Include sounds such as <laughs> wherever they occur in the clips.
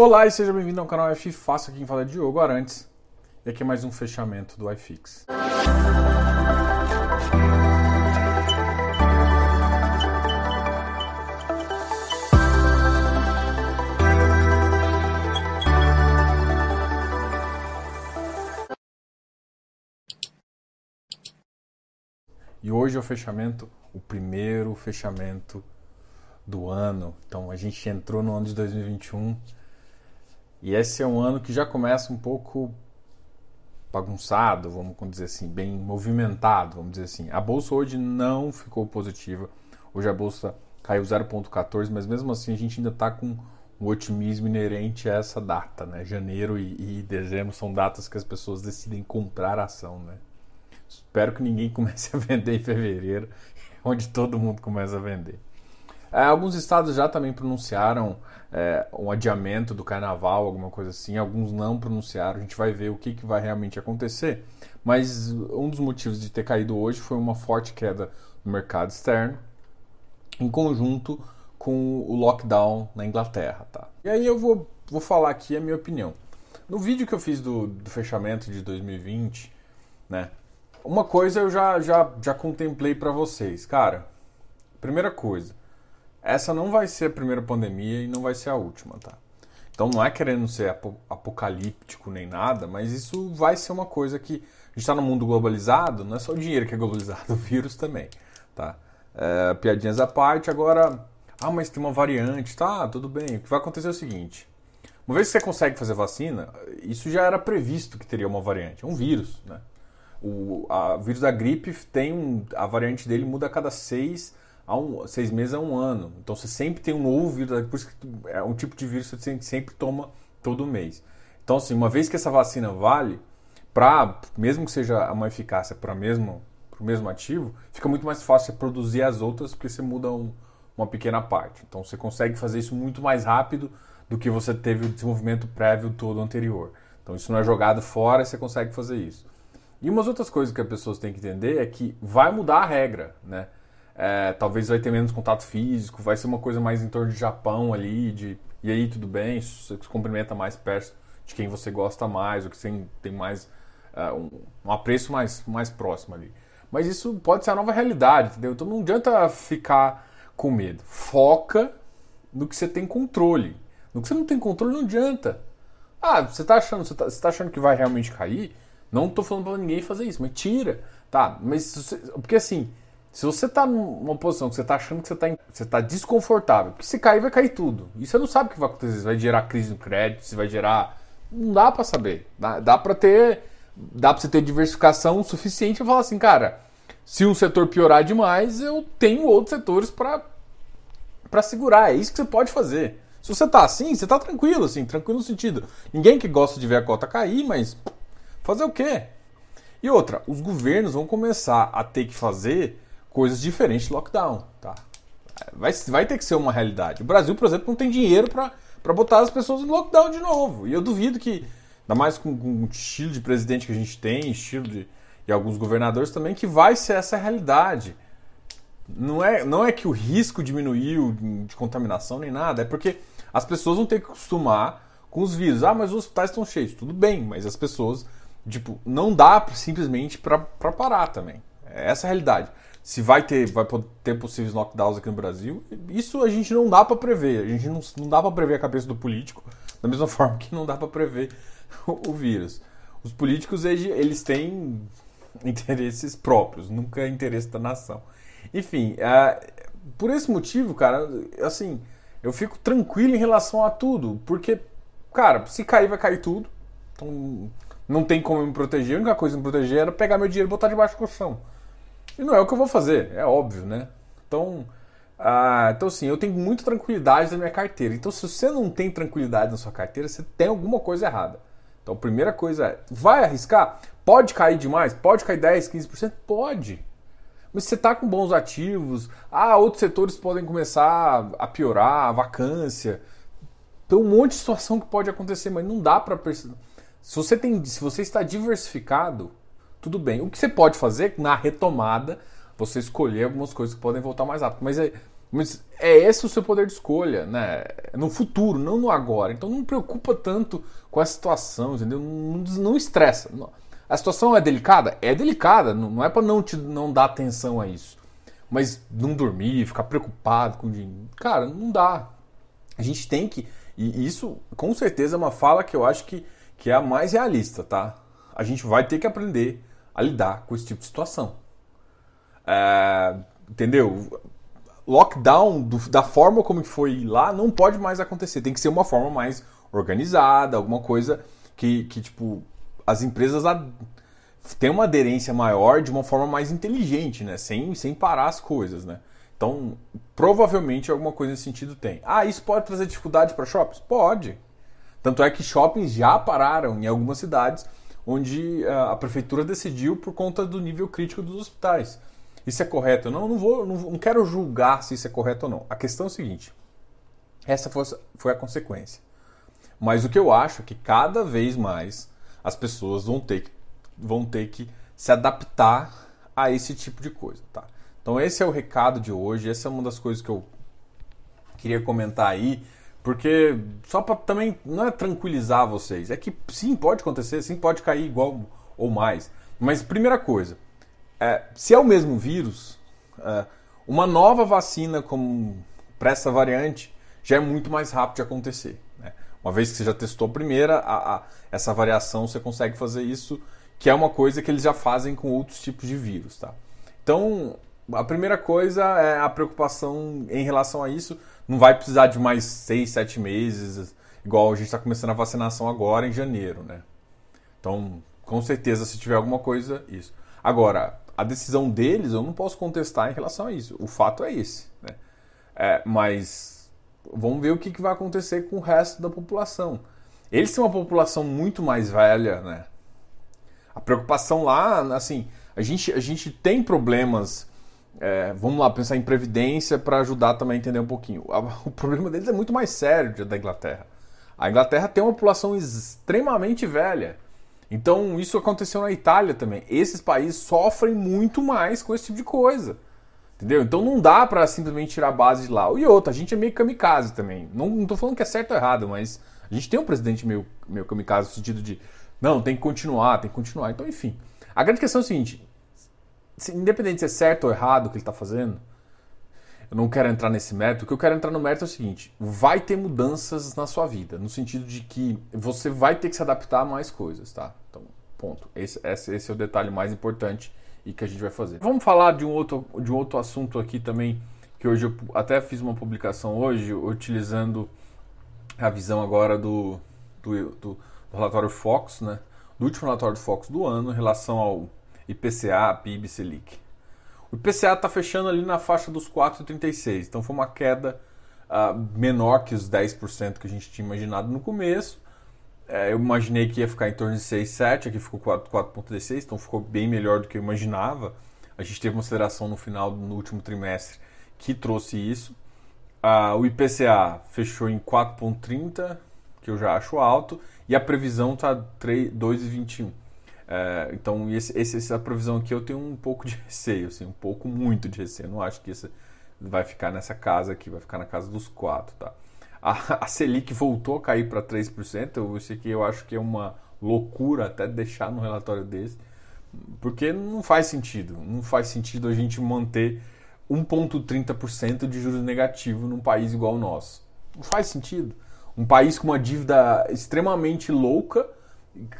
Olá e seja bem-vindo ao canal F Fácil, aqui quem fala é Diogo Arantes. E aqui é mais um fechamento do iFix. E hoje é o fechamento, o primeiro fechamento do ano. Então a gente entrou no ano de 2021 e esse é um ano que já começa um pouco bagunçado, vamos dizer assim, bem movimentado, vamos dizer assim. A bolsa hoje não ficou positiva. Hoje a bolsa caiu 0,14, mas mesmo assim a gente ainda está com um otimismo inerente a essa data, né? Janeiro e, e, dezembro são datas que as pessoas decidem comprar ação, né? Espero que ninguém <laughs> comece a vender em fevereiro, onde todo mundo começa a vender. É, alguns estados já também pronunciaram é, um adiamento do carnaval, alguma coisa assim. Alguns não pronunciaram. A gente vai ver o que, que vai realmente acontecer. Mas um dos motivos de ter caído hoje foi uma forte queda no mercado externo, em conjunto com o lockdown na Inglaterra. Tá? E aí eu vou, vou falar aqui a minha opinião. No vídeo que eu fiz do, do fechamento de 2020, né, uma coisa eu já, já, já contemplei para vocês. Cara, primeira coisa, essa não vai ser a primeira pandemia e não vai ser a última, tá? Então não é querendo ser apocalíptico nem nada, mas isso vai ser uma coisa que a gente está no mundo globalizado, não é só o dinheiro que é globalizado, <laughs> o vírus também, tá? É, piadinhas à parte, agora, ah, mas tem uma variante, tá? Tudo bem. O que vai acontecer é o seguinte: uma vez que você consegue fazer vacina, isso já era previsto que teria uma variante, é um vírus, né? O a, vírus da gripe tem um, a variante dele muda a cada seis há um, seis meses a um ano. Então você sempre tem um novo vírus, por isso que é um tipo de vírus que você sempre toma todo mês. Então, assim, uma vez que essa vacina vale, para mesmo que seja uma eficácia para mesmo o mesmo ativo, fica muito mais fácil você produzir as outras porque você muda um, uma pequena parte. Então você consegue fazer isso muito mais rápido do que você teve o desenvolvimento prévio todo anterior. Então isso não é jogado fora, você consegue fazer isso. E umas outras coisas que as pessoas têm que entender é que vai mudar a regra, né? É, talvez vai ter menos contato físico, vai ser uma coisa mais em torno de Japão ali, de e aí tudo bem, você se cumprimenta mais perto de quem você gosta mais, ou que tem, tem mais uh, um, um, apreço mais, mais próximo ali. Mas isso pode ser a nova realidade, entendeu? Então não adianta ficar com medo. Foca no que você tem controle. No que você não tem controle não adianta. Ah, você está achando, você tá, você tá achando que vai realmente cair? Não estou falando para ninguém fazer isso, mas tira, tá? Mas você, porque assim, se você está numa posição que você está achando que você está você tá desconfortável, porque se cair, vai cair tudo. E você não sabe o que vai acontecer. Se vai gerar crise no crédito, se vai gerar. Não dá para saber. Dá, dá para ter. Dá para você ter diversificação suficiente para falar assim, cara, se um setor piorar demais, eu tenho outros setores para segurar. É isso que você pode fazer. Se você tá assim, você tá tranquilo, assim, tranquilo no sentido. Ninguém que gosta de ver a cota cair, mas fazer o quê? E outra, os governos vão começar a ter que fazer coisas diferentes do lockdown, tá? Vai, vai ter que ser uma realidade. O Brasil, por exemplo, não tem dinheiro para botar as pessoas no lockdown de novo. E eu duvido que, ainda mais com, com o estilo de presidente que a gente tem, estilo de. e alguns governadores também, que vai ser essa realidade. Não é, não é que o risco diminuiu de contaminação nem nada, é porque as pessoas vão ter que acostumar com os vírus. Ah, mas os hospitais estão cheios. Tudo bem, mas as pessoas, tipo, não dá simplesmente para parar também. É essa a realidade se vai ter, vai ter possíveis knockdowns aqui no Brasil, isso a gente não dá para prever. A gente não, não dá para prever a cabeça do político, da mesma <laughs> forma que não dá para prever o, o, vírus. Os políticos, eles têm <laughs> interesses próprios, nunca é interesse da nação. Enfim, é, por esse motivo, cara, assim, eu fico tranquilo em relação a tudo, porque, cara, se cair, vai cair tudo. Então, não tem como me proteger. A única coisa que me proteger era pegar meu dinheiro e botar debaixo do colchão. E não é o que eu vou fazer, é óbvio, né? Então, ah, então assim, eu tenho muita tranquilidade na minha carteira. Então, se você não tem tranquilidade na sua carteira, você tem alguma coisa errada. Então, a primeira coisa é, vai arriscar? Pode cair demais? Pode cair 10, 15%? Pode. Mas você está com bons ativos, ah, outros setores podem começar a piorar, a vacância. Tem um monte de situação que pode acontecer, mas não dá para se você tem, se você está diversificado, tudo bem. O que você pode fazer na retomada, você escolher algumas coisas que podem voltar mais rápido. Mas é, Mas é esse o seu poder de escolha, né? No futuro, não no agora. Então não preocupa tanto com a situação, entendeu? Não, não estressa. A situação é delicada? É delicada. Não é para não te não dar atenção a isso. Mas não dormir, ficar preocupado com dinheiro. Cara, não dá. A gente tem que. E isso, com certeza, é uma fala que eu acho que, que é a mais realista, tá? A gente vai ter que aprender a lidar com esse tipo de situação. É, entendeu? lockdown do, da forma como foi lá não pode mais acontecer. Tem que ser uma forma mais organizada, alguma coisa que, que tipo, as empresas têm uma aderência maior de uma forma mais inteligente, né? Sem, sem parar as coisas, né? Então, provavelmente alguma coisa nesse sentido tem. Ah, isso pode trazer dificuldade para shoppings? Pode. Tanto é que shoppings já pararam em algumas cidades onde a prefeitura decidiu por conta do nível crítico dos hospitais isso é correto ou não, não vou, não, não quero julgar se isso é correto ou não. A questão é o seguinte: essa foi, foi a consequência. Mas o que eu acho é que cada vez mais as pessoas vão ter que, vão ter que se adaptar a esse tipo de coisa, tá? Então esse é o recado de hoje, essa é uma das coisas que eu queria comentar aí, porque só para também não é tranquilizar vocês, é que sim pode acontecer, sim pode cair igual ou mais. Mas primeira coisa, é, se é o mesmo vírus, é, uma nova vacina para essa variante já é muito mais rápido de acontecer. Né? Uma vez que você já testou a primeira, a, a, essa variação você consegue fazer isso, que é uma coisa que eles já fazem com outros tipos de vírus. Tá? Então, a primeira coisa é a preocupação em relação a isso. Não vai precisar de mais seis, sete meses, igual a gente está começando a vacinação agora em janeiro. Né? Então, com certeza, se tiver alguma coisa, isso. Agora, a decisão deles eu não posso contestar em relação a isso. O fato é esse. Né? É, mas vamos ver o que, que vai acontecer com o resto da população. Eles têm uma população muito mais velha, né? A preocupação lá, assim, a gente, a gente tem problemas. É, vamos lá, pensar em previdência para ajudar também a entender um pouquinho. <laughs> O problema deles é muito mais sério da Inglaterra. A Inglaterra tem uma população extremamente velha. Então isso aconteceu na Itália também. Esses países sofrem muito mais com esse tipo de coisa. Entendeu? Então não dá para simplesmente tirar a base de lá. E outra, a gente é meio kamikaze também. Não, não tô falando que é certo ou errado, mas a gente tem um presidente meio, meio kamikaze no sentido de não, tem que continuar, tem que continuar. Então, enfim. A grande questão é o seguinte: independente se é certo ou errado o que ele está fazendo, eu não quero entrar nesse mérito. O que eu quero entrar no mérito é o seguinte: vai ter mudanças na sua vida, no sentido de que você vai ter que se adaptar a mais coisas, tá? Então, ponto. Esse, esse, esse é o detalhe mais importante e que a gente vai fazer. Vamos falar de um outro, de um outro assunto aqui também, que hoje eu até fiz uma publicação hoje, utilizando a visão agora do, do, do relatório Fox, né? Do último relatório do Fox do ano em relação ao IPCA, PIB, Selic. O IPCA está fechando ali na faixa dos 4,36, então foi uma queda uh, menor que os 10% que a gente tinha imaginado no começo. É, eu imaginei que ia ficar em torno de 6,7, aqui ficou 4,36, então ficou bem melhor do que eu imaginava. A gente teve uma aceleração no final, no último trimestre, que trouxe isso. Uh, o IPCA fechou em 4,30, que eu já acho alto, e a previsão está 2,21. É, então, esse, essa provisão aqui eu tenho um pouco de <laughs> receio, assim, um pouco muito de receio. Eu não acho que isso vai ficar nessa casa aqui, vai ficar na casa dos 4, tá? A, <laughs> a Selic voltou a cair para 3%, isso aqui eu acho que é uma loucura até deixar no relatório desse, porque não faz sentido. Não faz sentido a gente manter 1,30% de juros negativos num país igual o nosso. Não faz sentido. Um país com uma dívida extremamente louca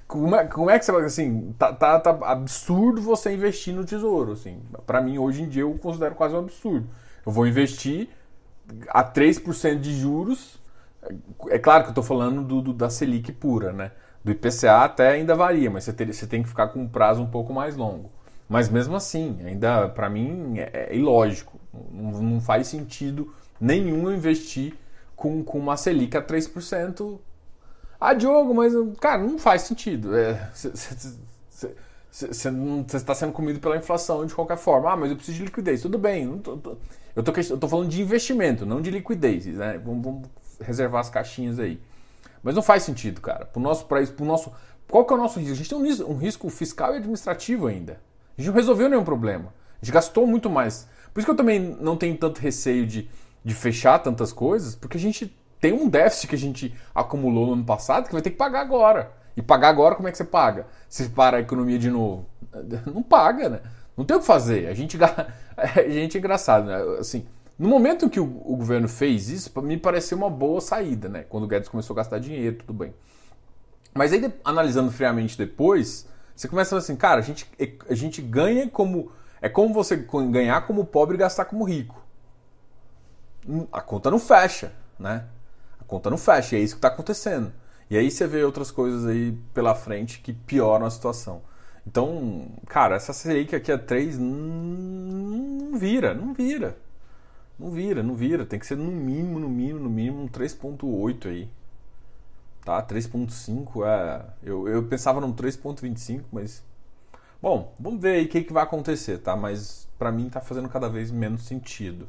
como é, como é que você assim, tá, tá, tá absurdo você investir no tesouro, assim. Para mim hoje em dia eu considero quase um absurdo. Eu vou investir a 3% de juros. É claro que eu estou falando do, do, da Selic pura, né? Do IPCA até ainda varia, mas você, ter, você tem que ficar com um prazo um pouco mais longo. Mas mesmo assim, ainda para mim é, é ilógico. Não, não, faz sentido nenhum investir com, com uma Selic a 3% ah, Diogo, mas, cara, não faz sentido. Você é, está sendo comido pela inflação de qualquer forma. Ah, mas eu preciso de liquidez. Tudo bem. Tô, tô, eu estou falando de investimento, não de liquidez. Né? Vamos, vamos, reservar as caixinhas aí. Mas não faz sentido, cara. Para o nosso país, pro nosso. Qual que é o nosso risco? A gente tem um, um risco fiscal e administrativo ainda. A gente não resolveu nenhum problema. A gente gastou muito mais. Por isso que eu também não tenho tanto receio de, de fechar tantas coisas, porque a gente tem um déficit que a gente acumulou no ano passado que vai ter que pagar agora. E pagar agora, como é que você paga? Se para a economia de novo? <laughs> Não paga, né? Não tem o que fazer. A gente, <laughs> a gente é engraçado, né? Assim, no momento que o, o governo fez isso, me pareceu uma boa saída, né? Quando o Guedes começou a gastar dinheiro, tudo bem. Mas aí, analisando friamente depois, você começa a assim, cara, a gente, a gente ganha como. É como você ganhar como pobre e gastar como rico. Hum, a conta não fecha, né? Conta não fecha, é isso que está acontecendo. E aí você vê outras coisas aí pela frente que pioram a situação. Então, cara, essa Selic aqui a 3 não vira, não vira. Não vira, não vira. Tem que ser no mínimo, no mínimo, no mínimo um 3.8 aí tá? 3.5 é. Eu, eu pensava num 3.25, mas. Bom, vamos ver aí o que, que vai acontecer, tá? Mas para mim tá fazendo cada vez menos sentido.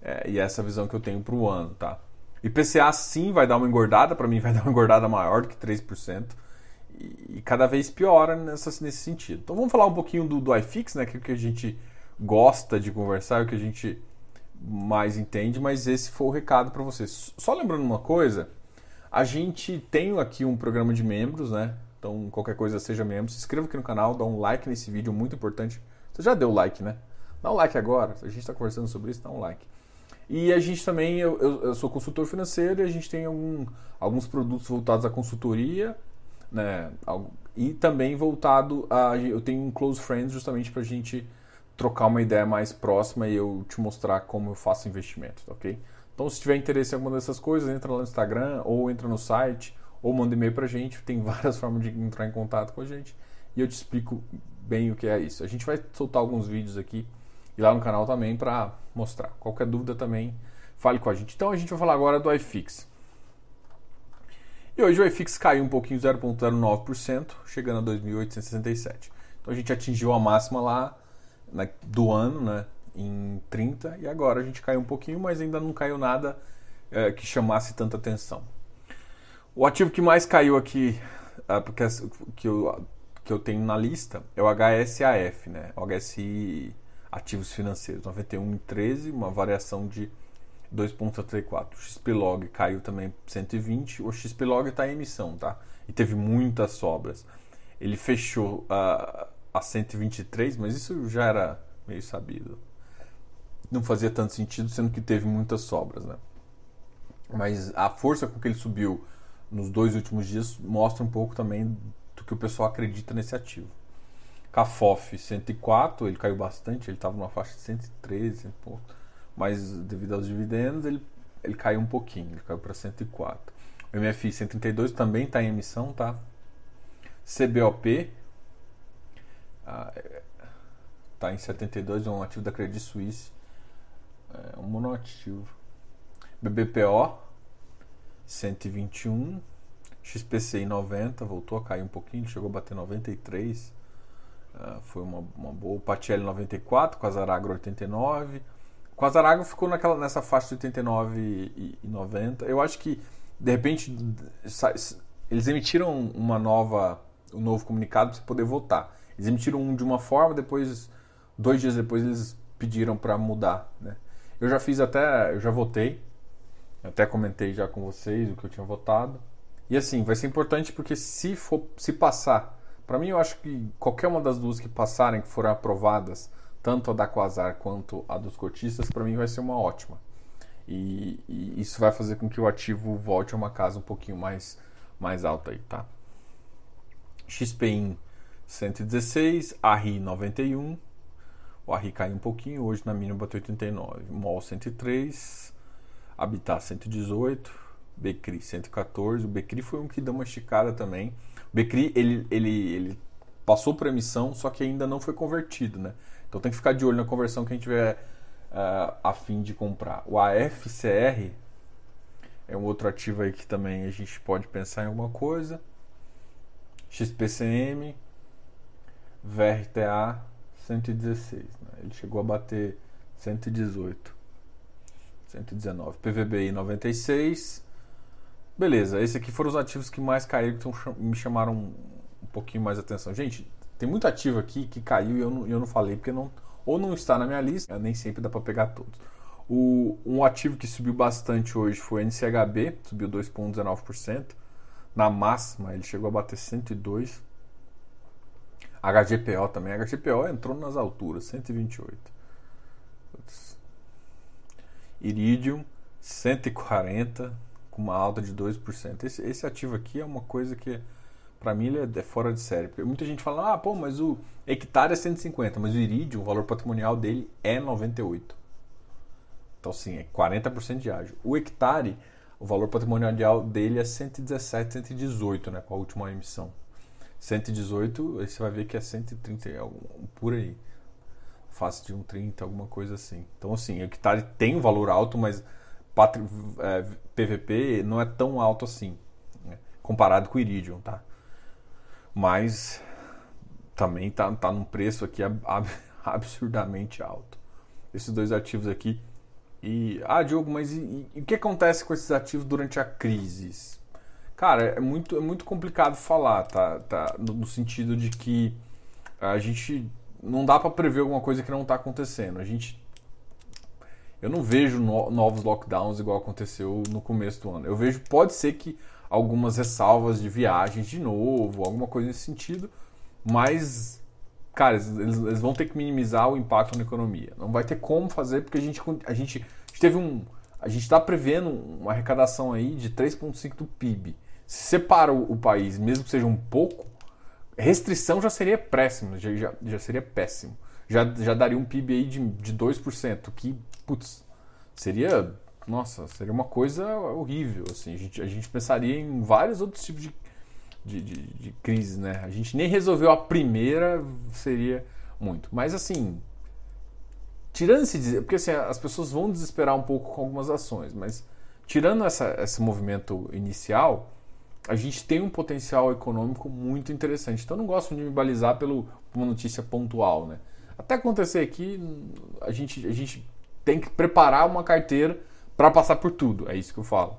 É, e essa visão que eu tenho pro ano, tá? IPCA sim vai dar uma engordada, para mim vai <laughs> dar uma engordada maior do que 3%. E, e cada vez piora nessa, nesse sentido. Então vamos falar um pouquinho do, do iFix, né? Que é o que a gente gosta de conversar, é o que a gente mais entende, mas esse foi o recado para vocês. Só lembrando uma coisa, a gente tem aqui um programa de membros, né? Então, qualquer coisa, seja membro. Se inscreva aqui no canal, dá um like nesse vídeo, muito importante. Você já deu like, né? Dá um like agora. A gente está conversando sobre isso, dá um like. E a gente também, eu, eu, sou consultor financeiro e a gente tem algum, alguns produtos voltados à consultoria, né? E também voltado a. Eu tenho um Close Friends justamente para a gente trocar uma ideia mais próxima e eu te mostrar como eu faço investimento, tá ok? Então, se tiver interesse em alguma dessas coisas, entra lá no Instagram, ou entra no site, ou manda e-mail pra gente. <laughs> Tem várias formas de entrar em contato com a gente. E eu te explico bem o que é isso. A gente vai soltar alguns vídeos aqui e lá no canal também para mostrar. Qualquer dúvida também, fale com a gente. Então, a gente vai falar agora do iFix. E hoje o iFix caiu um pouquinho, 0,09%, chegando a 2.867. Então, a gente atingiu a máxima lá né, do ano, né? em 30 e agora a gente caiu um pouquinho, mas ainda não caiu nada é, que chamasse tanta atenção. O ativo que mais caiu aqui, é, porque que eu, que eu tenho na lista, é o HSAF, né? O HSI Ativos Financeiros, 91 em 13, uma variação de 2,34. O XPlog caiu também 120. O XPlog está em emissão, tá? E teve muitas sobras. Ele fechou uh, a 123, mas isso já era meio sabido não fazia tanto sentido, sendo que teve muitas sobras, né? Mas a força com que ele subiu nos dois últimos dias mostra um pouco também do que o pessoal acredita nesse ativo. Cafof 104, ele caiu bastante, ele estava numa faixa de 113, pouco, mas devido aos dividendos ele, ele caiu um pouquinho, ele caiu para 104. O MFI 132 também está em emissão, tá? CBOP está ah, em 72, é um ativo da Credit Suisse é um monoativo. BBPO 121, XPCI 90, voltou a cair um pouquinho, chegou a bater 93. Uh, foi uma, uma boa. Patielli 94, Quasaragro 89. Quasaragro ficou naquela, nessa faixa de 89 e, e 90. Eu acho que, de repente, eles emitiram uma nova, um novo comunicado para poder votar. Eles emitiram um de uma forma, depois, dois dias depois, eles pediram para mudar. Né? Eu já fiz até, eu já votei, até comentei já com vocês o que eu tinha votado. E assim, vai ser importante porque se for se passar, para mim eu acho que qualquer uma das duas que passarem, que forem aprovadas, tanto a da Quasar quanto a dos cotistas, para mim vai ser uma ótima. E, e, isso vai fazer com que o ativo volte a uma casa um pouquinho mais, mais alta aí, tá? XPIN 116, ARRI 91, o Arri caiu um pouquinho, hoje na mínima bateu 89. MOL 103, Habitat 118, Becri 114. O Becri foi um que deu uma esticada também. Becri ele, ele, ele passou para emissão, só que ainda não foi convertido, né? Então tem que ficar de olho na conversão que a gente tiver uh, a fim de comprar. O AFCR é um outro ativo aí que também a gente pode pensar em alguma coisa. XPCM, VRTA 116. Né? Ele chegou a bater 118. 119. PVBI 96. Beleza, esses aqui foram os ativos que mais caíram, que me chamaram um pouquinho mais atenção. Gente, tem muito ativo aqui que caiu e eu não, eu não falei porque não, ou não está na minha lista, nem sempre dá para pegar todos. O, um ativo que subiu bastante hoje foi o NCHB, subiu 2,19%. Na máxima, ele chegou a bater 102. HGPO também. HGPO entrou nas alturas, 128. Iridium, 140, com uma alta de 2%. Esse, esse ativo aqui é uma coisa que, para mim, ele é, é, fora de série. Porque muita gente fala, ah, pô, mas o hectare é 150, mas o Iridium, o valor patrimonial dele é 98. Então, sim, é 40% de ágio. O hectare, o valor patrimonial dele é 117, 118, né, com a última emissão. 118, aí você vai ver que é 130, é por aí. Face de um 30, alguma coisa assim. Então, assim, o hectare tem um valor alto, mas patri, é, PVP não é tão alto assim, né, comparado com o Iridium, tá? Mas também tá, tá num preço aqui ab, <laughs> absurdamente alto. Esses dois ativos aqui e, ah, Diogo, mas e, e, o que acontece com esses ativos durante a crise? Cara, é muito, é muito complicado falar, tá? tá no, no sentido de que a gente não dá para prever alguma coisa que não está acontecendo. A gente eu não vejo no, novos lockdowns igual aconteceu no começo do ano. Eu vejo, pode ser que algumas ressalvas de viagens de novo, alguma coisa nesse sentido, mas cara, eles, eles, vão ter que minimizar o impacto na economia. Não vai ter como fazer porque a gente, a gente, a gente teve um. A gente está prevendo uma arrecadação aí de 3,5% do PIB. Se separa o, o, país, mesmo que seja um pouco, restrição já seria péssimo, já, já, já seria péssimo. Já, já daria um PIB aí de, de 2%, que, putz, seria. Nossa, seria uma coisa horrível. Assim. A, gente, a gente pensaria em vários outros tipos de de, de, de crise, né? A gente nem resolveu a primeira, seria muito. Mas assim, tirando esse porque assim, as pessoas vão desesperar um pouco com algumas ações, mas tirando essa, esse movimento inicial, a gente tem um potencial econômico muito interessante. Então eu não gosto de me balizar pelo, uma notícia pontual, né? Até acontecer aqui, a gente, a gente tem que preparar uma carteira para passar por tudo. É isso que eu falo.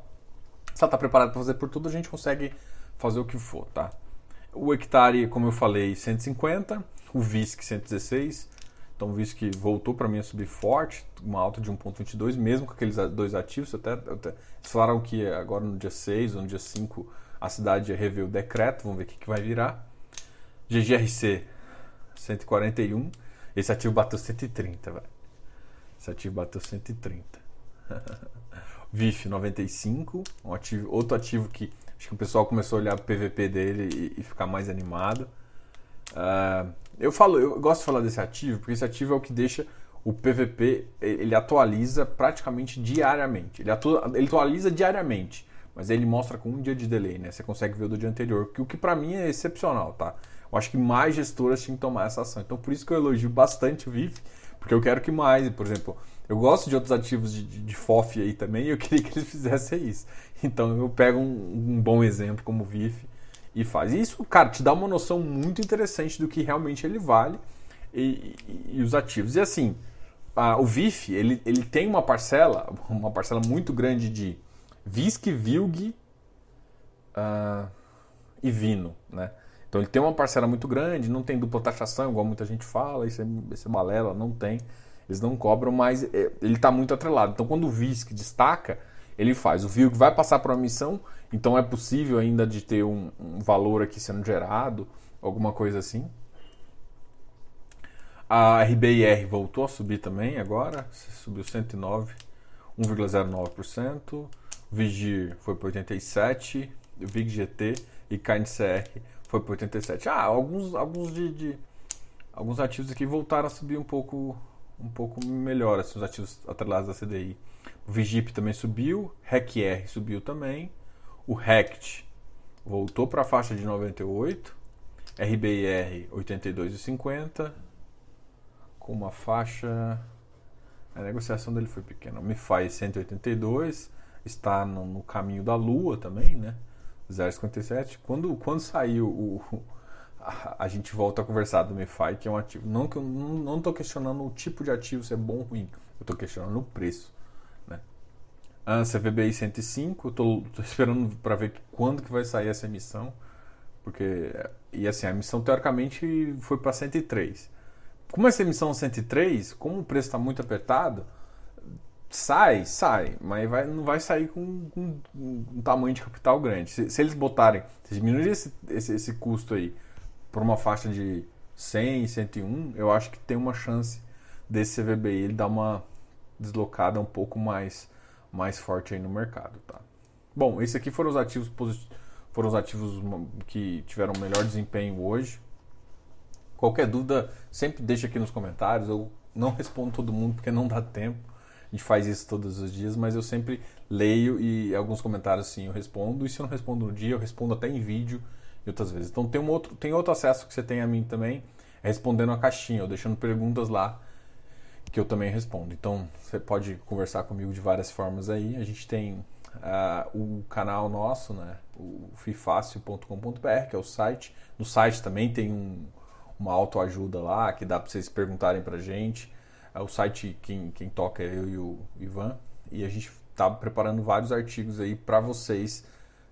Se ela está preparada para fazer por tudo, a gente consegue fazer o que for, tá? O hectare, como eu falei, 150, o VISC 116, então o VISC voltou para mim a subir forte, uma alta de 1.22, mesmo com aqueles dois ativos, até, até eles falaram que agora no dia 6 ou no dia 5 a cidade rever o decreto, vamos ver o que, que vai virar. GGRC 141, esse ativo bateu 130, velho. Esse ativo bateu 130. <laughs> VIF 95, um ativo, outro ativo que Acho que o pessoal começou a olhar o PVP dele e, e ficar mais animado. Uh, eu falo, eu gosto de falar desse ativo porque esse ativo é o que deixa o PVP ele atualiza praticamente diariamente. Ele, atua, ele atualiza diariamente, mas ele mostra com um dia de delay, né? Você consegue ver o do dia anterior, que o que para mim é excepcional, tá? Eu acho que mais gestoras tinham que tomar essa ação. Então por isso que eu elogio bastante o VIF, porque eu quero que mais, por exemplo, eu gosto de outros ativos de, de, de FOF aí também e eu <laughs> queria que eles fizessem isso. Então eu pego um, um bom exemplo como o VIF e faz. E isso, cara, te dá uma noção muito interessante do que realmente ele vale e, e, e os ativos. E assim, a, o VIF, ele, ele tem uma parcela, <laughs> uma parcela muito grande de VISC, VILG uh, e Vino, né? Então ele tem uma parcela muito grande, não tem dupla taxação, igual muita gente fala, isso é, isso é balela, não tem. Eles não cobram, mas é, ele está muito atrelado. Então, quando o VISC destaca, ele faz. O VILG vai passar para uma missão, então é possível ainda de ter um, um valor aqui sendo gerado, alguma coisa assim. A RBIR voltou a subir também agora, subiu 109, 1,09%. O Vigir foi para 87, o VIG-GT e KNCR foi para 87. Ah, alguns, alguns de, de, alguns ativos aqui voltaram a subir um pouco um pouco melhor, assim, os ativos atrelados da CDI. O Vigip também subiu, RECR subiu também, o RECT voltou para a faixa de 98, RBIR 82,50, com uma faixa. A negociação dele foi pequena. O MIFI 182, está no, no caminho da Lua também, né? 0,57. Quando, quando saiu o, a, gente volta a conversar do MeFi, que é um ativo. Não que eu não estou questionando o tipo de ativo se é bom ou ruim, eu estou questionando o preço. Né? A CVBI 105, estou esperando para ver quando que vai sair essa emissão, porque e assim a emissão teoricamente foi para 103, como essa emissão 103, como o preço está muito apertado, sai, sai, mas vai, não vai sair com, com, um tamanho de capital grande. Se, se eles botarem, se diminuir esse, esse, esse custo aí por uma faixa de 100, 101, eu acho que tem uma chance desse CVBI ele dar uma deslocada um pouco mais, mais forte aí no mercado, tá? Bom, esses aqui foram os ativos foram os ativos que tiveram melhor desempenho hoje. Qualquer dúvida, sempre deixa aqui nos comentários. Eu não <laughs> respondo todo mundo porque não dá tempo. A gente faz isso todos os dias, mas eu sempre leio e alguns comentários sim eu respondo. E se eu não respondo no dia, eu respondo até em vídeo e outras vezes. Então tem um outro, tem outro acesso que você tem a mim também, é respondendo a caixinha, ou deixando perguntas lá que eu também respondo. Então você pode conversar comigo de várias formas aí. A gente tem uh, o canal nosso, né? O fifácil.com.br, que é o site. No site também tem um, uma autoajuda lá que dá para vocês perguntarem para gente. É o site quem, quem toca é eu e o Ivan. E a gente está preparando vários artigos aí para vocês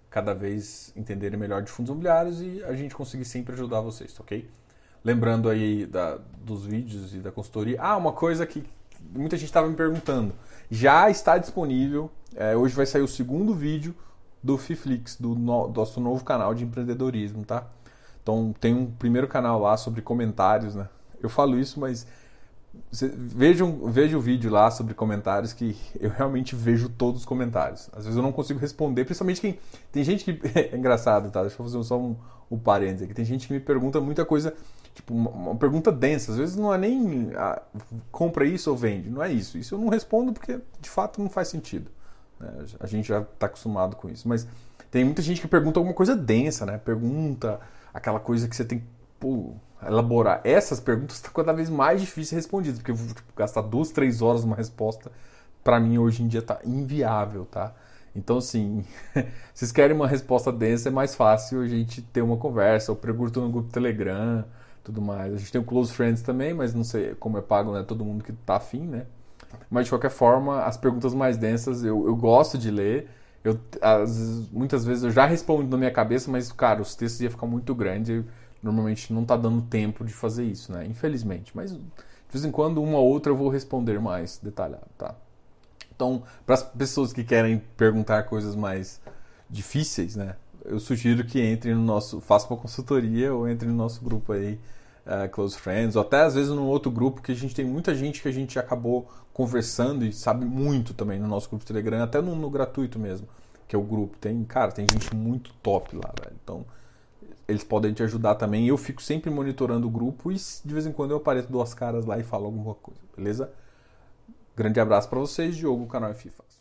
cada vez entenderem melhor de fundos imobiliários e a gente conseguir sempre ajudar vocês, ok? Lembrando aí da, dos vídeos e da consultoria. Ah, uma coisa que muita gente estava me perguntando. Já está disponível, é, hoje vai sair o segundo vídeo do Fiflix, do, no, nosso novo canal de empreendedorismo, tá? Então tem um primeiro canal lá sobre comentários, né? Eu falo isso, mas vejam, vejam o vídeo lá sobre comentários que eu realmente vejo todos os comentários. Às vezes eu não consigo responder, principalmente quem. Tem gente que. <laughs> É engraçado, tá? Deixa eu fazer só um, um parênteses aqui. Tem gente que me pergunta muita coisa, tipo, uma, uma pergunta densa. Às vezes não é nem ah, compra isso ou vende. Não é isso. Isso eu não respondo porque de fato não faz sentido. Né? A gente já está acostumado com isso. Mas tem muita gente que pergunta alguma coisa densa, né? Pergunta aquela coisa que você tem. Pô, elaborar essas perguntas está cada vez mais difícil respondidas, porque eu vou tipo, gastar duas, três horas numa resposta, para mim hoje em dia está inviável, tá? Então, assim, <laughs> vocês querem uma resposta densa, é mais fácil a gente ter uma conversa, ou pergunta no grupo Telegram, tudo mais. A gente tem o Close Friends também, mas não sei como é pago, né? Todo mundo que tá afim, né? Mas, de qualquer forma, as perguntas mais densas eu, eu gosto de ler. Eu, as, muitas vezes eu já respondo na minha cabeça, mas, cara, os textos iam ficar muito grandes normalmente não está dando tempo de fazer isso, né? Infelizmente. Mas de vez em quando, uma ou outra eu vou responder mais detalhado, tá? Então, para as pessoas que querem perguntar coisas mais difíceis, né? Eu sugiro que entre no nosso, faça uma consultoria ou entre no nosso grupo aí, uh, Close Friends, ou até às vezes num outro grupo que a gente tem muita gente que a gente acabou conversando e sabe muito também no nosso grupo Telegram, até no, no gratuito mesmo, que é o grupo. Tem, cara, tem gente muito top lá, velho. Então, eles podem te ajudar também. Eu fico sempre monitorando o grupo e de vez em quando eu apareço duas caras lá e falo alguma coisa, beleza? Grande abraço para vocês, Diogo, canal FIFA.